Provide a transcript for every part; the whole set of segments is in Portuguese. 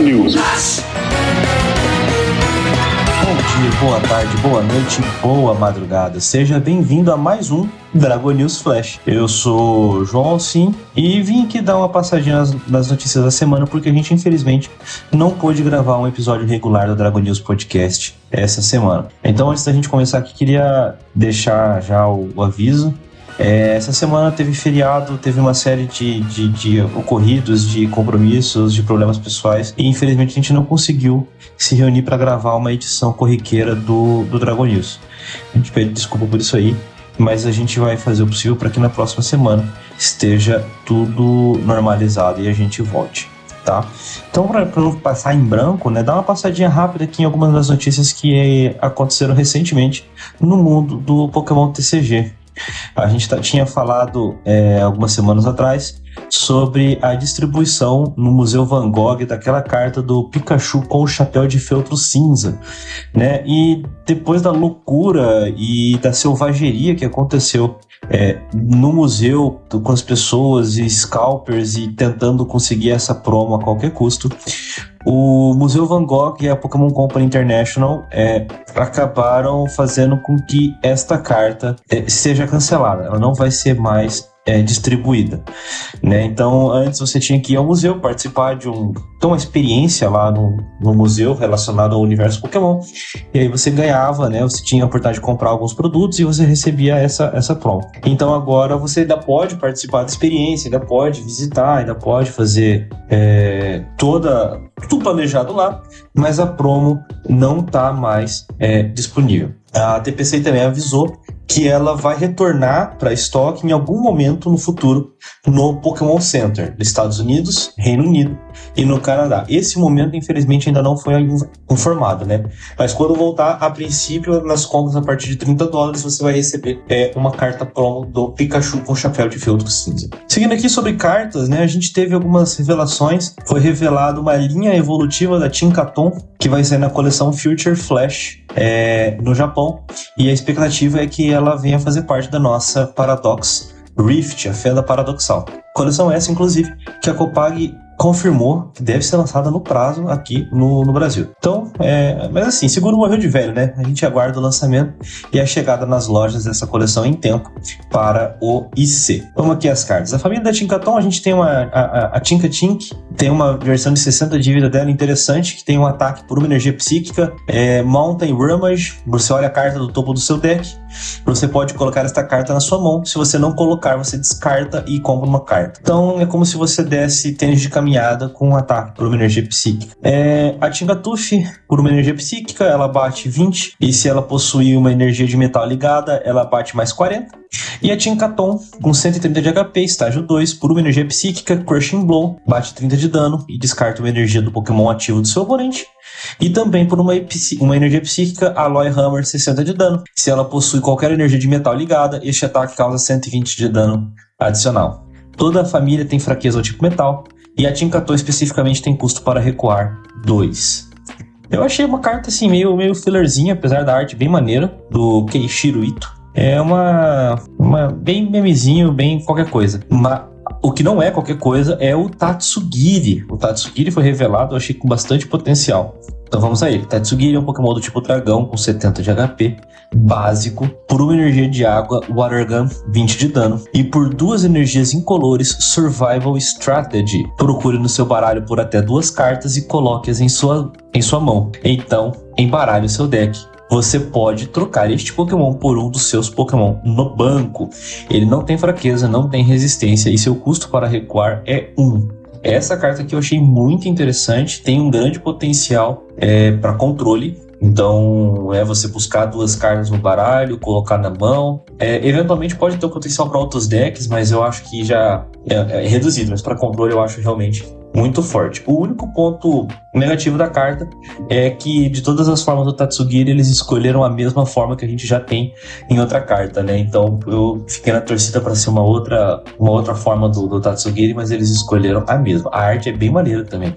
News. Bom dia, boa tarde, boa noite, boa madrugada. Seja bem-vindo a mais um Dragon News Flash. Eu sou João Alcim e vim aqui dar uma passadinha nas, nas, notícias da semana porque a gente infelizmente não pôde gravar um episódio regular do Dragon News Podcast essa semana. Então antes da gente começar aqui, queria deixar já o, o aviso é, essa semana teve feriado, teve uma série de, de, de, ocorridos, de compromissos, de problemas pessoais, e infelizmente a gente não conseguiu se reunir para gravar uma edição corriqueira do, do Dragon News. A gente pede desculpa por isso aí, mas a gente vai fazer o possível para que na próxima semana esteja tudo normalizado e a gente volte. Tá? Então, para não passar em branco, né, dá uma passadinha rápida aqui em algumas das notícias que aconteceram recentemente no mundo do Pokémon TCG. A gente tá, tinha falado é, algumas semanas atrás sobre a distribuição no Museu Van Gogh daquela carta do Pikachu com o chapéu de feltro cinza, né? E depois da loucura e da selvageria que aconteceu é, no museu com as pessoas e scalpers e tentando conseguir essa promo a qualquer custo, o Museu Van Gogh e a Pokémon Company International é, acabaram fazendo com que esta carta é, seja cancelada. Ela não vai ser mais é, distribuída. Né? Então, antes você tinha que ir ao museu, participar de, um, de uma experiência lá no, no museu relacionado ao universo Pokémon, e aí você ganhava, né? você tinha a oportunidade de comprar alguns produtos e você recebia essa, essa promo. Então, agora você ainda pode participar da experiência, ainda pode visitar, ainda pode fazer é, toda tudo planejado lá, mas a promo não está mais é, disponível. A TPC também avisou que ela vai retornar para estoque em algum momento no futuro no Pokémon Center, nos Estados Unidos, Reino Unido e no Canadá. Esse momento, infelizmente, ainda não foi informado, né? Mas quando voltar, a princípio, nas compras a partir de 30 dólares, você vai receber é, uma carta promo do Pikachu com chapéu de feltro cinza. Seguindo aqui sobre cartas, né? A gente teve algumas revelações. Foi revelada uma linha evolutiva da Tinkaton, que vai ser na coleção Future Flash é, no Japão. E a expectativa é que ela venha fazer parte da nossa Paradox Rift, a fenda paradoxal. Coleção essa, inclusive, que a Copag confirmou que deve ser lançada no prazo aqui no, no Brasil. Então, é, mas assim, seguro morreu de velho, né? A gente aguarda o lançamento e a chegada nas lojas dessa coleção em tempo para o IC. Vamos aqui as cartas. A família da Tinkaton, a gente tem uma, a, a Tinka Tink, tem uma versão de 60 de vida dela interessante, que tem um ataque por uma energia psíquica, é, Mountain Ramage, você olha a carta do topo do seu deck, você pode colocar esta carta na sua mão, se você não colocar, você descarta e compra uma carta. Então, é como se você desse tênis de caminhada com um ataque por uma energia psíquica. É, a Tingatuf, por uma energia psíquica, ela bate 20, e se ela possuir uma energia de metal ligada, ela bate mais 40. E a Tinkaton, com 130 de HP, estágio 2, por uma energia psíquica, Crushing Blow, bate 30 de dano e descarta uma energia do Pokémon ativo do seu oponente. E também por uma, uma energia psíquica, Alloy Hammer, 60 de dano. Se ela possui qualquer energia de metal ligada, este ataque causa 120 de dano adicional. Toda a família tem fraqueza ao tipo metal, e a Tinkaton especificamente tem custo para recuar 2. Eu achei uma carta assim meio, meio fillerzinha, apesar da arte bem maneira, do Keishiro Ito. É uma, uma bem memezinho, bem qualquer coisa. Mas o que não é qualquer coisa é o Tatsugiri. O Tatsugiri foi revelado, eu achei com bastante potencial. Então vamos a ele. Tatsugiri é um Pokémon do tipo dragão com 70 de HP, básico, por uma energia de água, Water Gun, 20 de dano, e por duas energias incolores, Survival Strategy. Procure no seu baralho por até duas cartas e coloque-as em sua, em sua mão. Então, embaralhe o seu deck você pode trocar este Pokémon por um dos seus Pokémon no banco. Ele não tem fraqueza, não tem resistência e seu custo para recuar é 1. Essa carta aqui eu achei muito interessante, tem um grande potencial é, para controle. Então, é você buscar duas cartas no baralho, colocar na mão. É, eventualmente pode ter um potencial para outros decks, mas eu acho que já é, é reduzido. Mas para controle eu acho realmente muito forte. O único ponto negativo da carta é que de todas as formas do Tatsugiri eles escolheram a mesma forma que a gente já tem em outra carta, né? Então eu fiquei na torcida para ser uma outra, uma outra forma do, do Tatsugiri, mas eles escolheram a mesma. A arte é bem maneira também.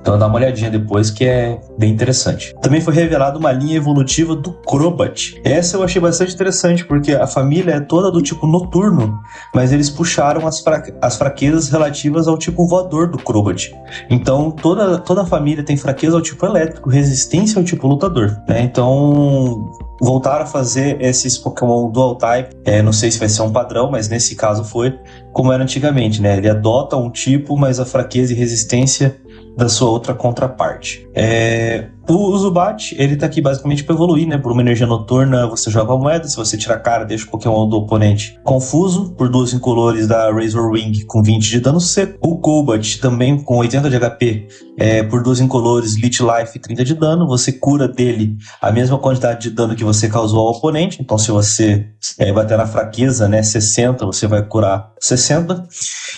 Então dá uma olhadinha depois que é bem interessante. Também foi revelada uma linha evolutiva do Crobat. Essa eu achei bastante interessante porque a família é toda do tipo noturno, mas eles puxaram as, fra as fraquezas relativas ao tipo voador do Crobat. Então toda, toda a família tem fraqueza ao tipo elétrico, resistência ao tipo lutador. Né? Então voltaram a fazer esses Pokémon Dual Type. É, não sei se vai ser um padrão, mas nesse caso foi como era antigamente, né? Ele adota um tipo, mas a fraqueza e resistência da sua outra contraparte. É, o Zubat, ele tá aqui basicamente para evoluir, né? Por uma energia noturna, você joga a moeda, se você tirar a cara, deixa o Pokémon do oponente confuso, por duas incolores da Razor Wing com 20 de dano seco. O Golbat, também com 80 de HP, é, por duas incolores, Lit Life e 30 de dano. Você cura dele a mesma quantidade de dano que você causou ao oponente. Então, se você é, bater na fraqueza, né, 60, você vai curar 60.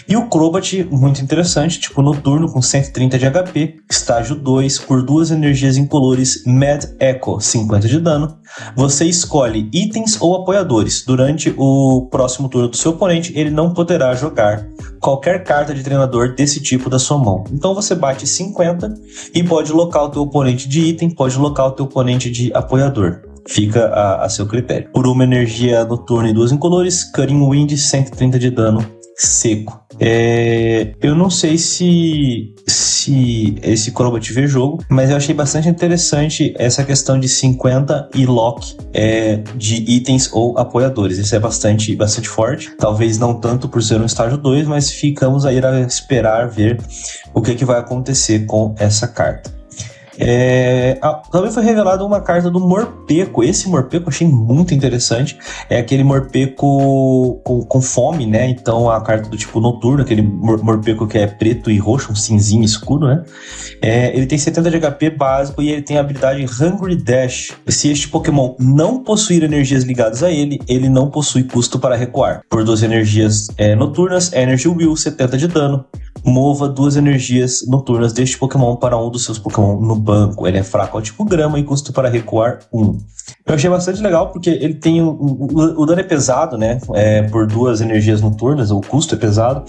E o Crobat, muito interessante, tipo noturno, com 130 de HP, estágio 2, por duas energias incolores Mad Echo, 50 de dano. Você escolhe itens ou apoiadores. Durante o próximo turno do seu oponente, ele não poderá jogar qualquer carta de treinador desse tipo da sua mão. Então você bate 50 e pode locar o teu oponente de item, pode locar o teu oponente de apoiador. Fica a, a seu critério. Por uma energia noturna e duas incolores, Cutting Wind, 130 de dano seco. É, eu não sei se, se esse Crobat vê jogo, mas eu achei bastante interessante essa questão de 50 e lock é, de itens ou apoiadores. Isso é bastante, bastante forte. Talvez não tanto por ser um estágio 2, mas ficamos aí a esperar ver o que, que vai acontecer com essa carta. É, também foi revelada uma carta do Morpeco. Esse Morpeco eu achei muito interessante. É aquele Morpeco com, com, fome, né? Então a carta do tipo noturno, aquele Morpeco que é preto e roxo, um cinzinho escuro, né? É, ele tem 70 de HP básico e ele tem a habilidade Hungry Dash. Se este Pokémon não possuir energias ligadas a ele, ele não possui custo para recuar. Por duas energias é, noturnas, Energy Will, 70 de dano mova duas energias noturnas deste Pokémon para um dos seus Pokémon no banco. Ele é fraco ao tipo grama e custo para recuar 1. Um. Eu achei bastante legal porque ele tem. O, o, o dano é pesado, né? É, por duas energias noturnas, o custo é pesado.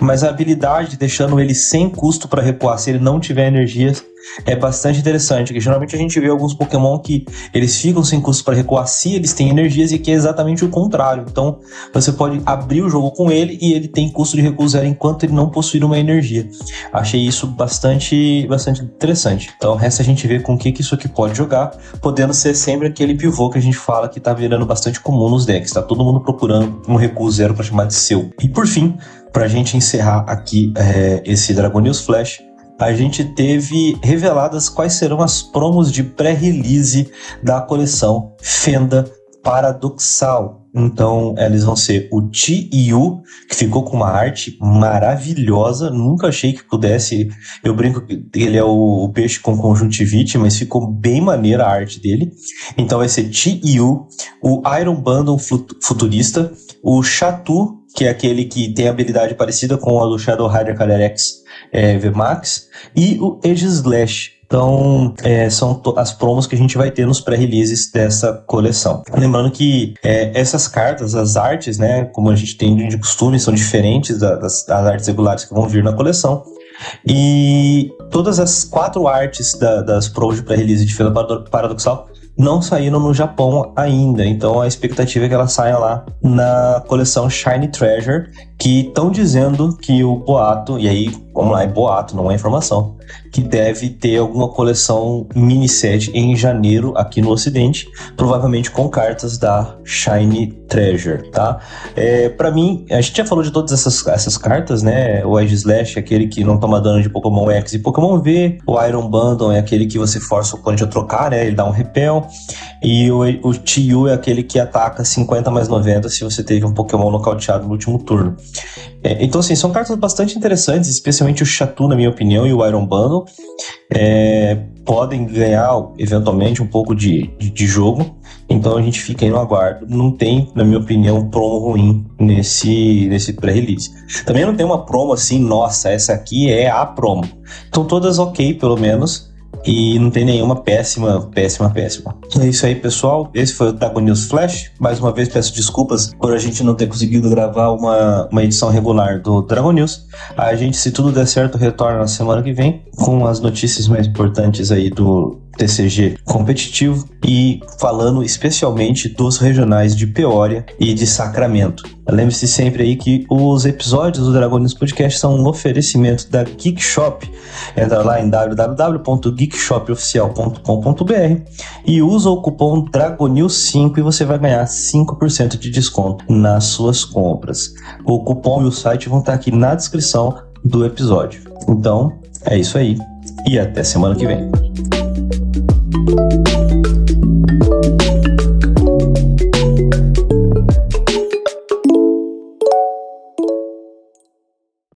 Mas a habilidade, deixando ele sem custo para recuar, se ele não tiver energias, é bastante interessante, que geralmente a gente vê alguns Pokémon que eles ficam sem custo para recuar se eles têm energias e que é exatamente o contrário. Então você pode abrir o jogo com ele e ele tem custo de recuo zero enquanto ele não possuir uma energia. Achei isso bastante, bastante interessante. Então resta a gente ver com o que, que isso aqui pode jogar, podendo ser sempre aquele pivô que a gente fala que tá virando bastante comum nos decks. Tá todo mundo procurando um recuo zero para chamar de seu. E por fim, para a gente encerrar aqui é, esse Dragon News Flash, a gente teve reveladas quais serão as promos de pré-release da coleção Fenda Paradoxal. Então, eles vão ser o Ti Yu, que ficou com uma arte maravilhosa. Nunca achei que pudesse. Eu brinco que ele é o, peixe com conjuntivite, mas ficou bem maneira a arte dele. Então, vai ser Ti Yu, o Iron Bundle Futurista, o Chatu, que é aquele que tem habilidade parecida com a do Shadow Rider Calyrex é, VMAX, e o Edge Slash. Então, é, são as promos que a gente vai ter nos pré-releases dessa coleção. Lembrando que é, essas cartas, as artes, né, como a gente tem de costume, são diferentes das, das artes regulares que vão vir na coleção. E todas as quatro artes da, das promos de pré-release de Feira Paradoxal não saíram no Japão ainda, então a expectativa é que ela saia lá na coleção Shiny Treasure, que estão dizendo que o boato, e aí, vamos lá, é boato, não é informação, que deve ter alguma coleção mini set em janeiro aqui no Ocidente, provavelmente com cartas da Shiny Treasure, tá? É, para mim, a gente já falou de todas essas, essas cartas, né? O Edge Slash é aquele que não toma dano de Pokémon X e Pokémon V, o Iron Bundle é aquele que você força o oponente a trocar, né? Ele dá um repel, e o, o Tiu é aquele que ataca 50 mais 90 se você teve um Pokémon nocauteado no último turno. É, então, assim, são cartas bastante interessantes, especialmente o Chatu, na minha opinião, e o Iron Bundle. É, podem ganhar, eventualmente, um pouco de, de, de, jogo. Então a gente fica aí no aguardo. Não tem, na minha opinião, promo ruim nesse, nesse pré-release. Também não tem uma promo assim, nossa, essa aqui é a promo. Então todas ok, pelo menos. E não tem nenhuma péssima, péssima, péssima. É isso aí, pessoal. Esse foi o Dragon News Flash. Mais uma vez peço desculpas por a gente não ter conseguido gravar uma, uma edição regular do Dragon News. A gente, se tudo der certo, retorna na semana que vem com as notícias mais importantes aí do TCG competitivo e falando especialmente dos regionais de Peória e de Sacramento. Lembre-se sempre aí que os episódios do Dragones Podcast são um oferecimento da Geek Shop. Entra lá em www.geekshopoficial.com.br e usa o cupom DRAGONIL5 e você vai ganhar 5% de desconto nas suas compras. O cupom e o site vão estar aqui na descrição do episódio. Então, é isso aí e até semana que vem.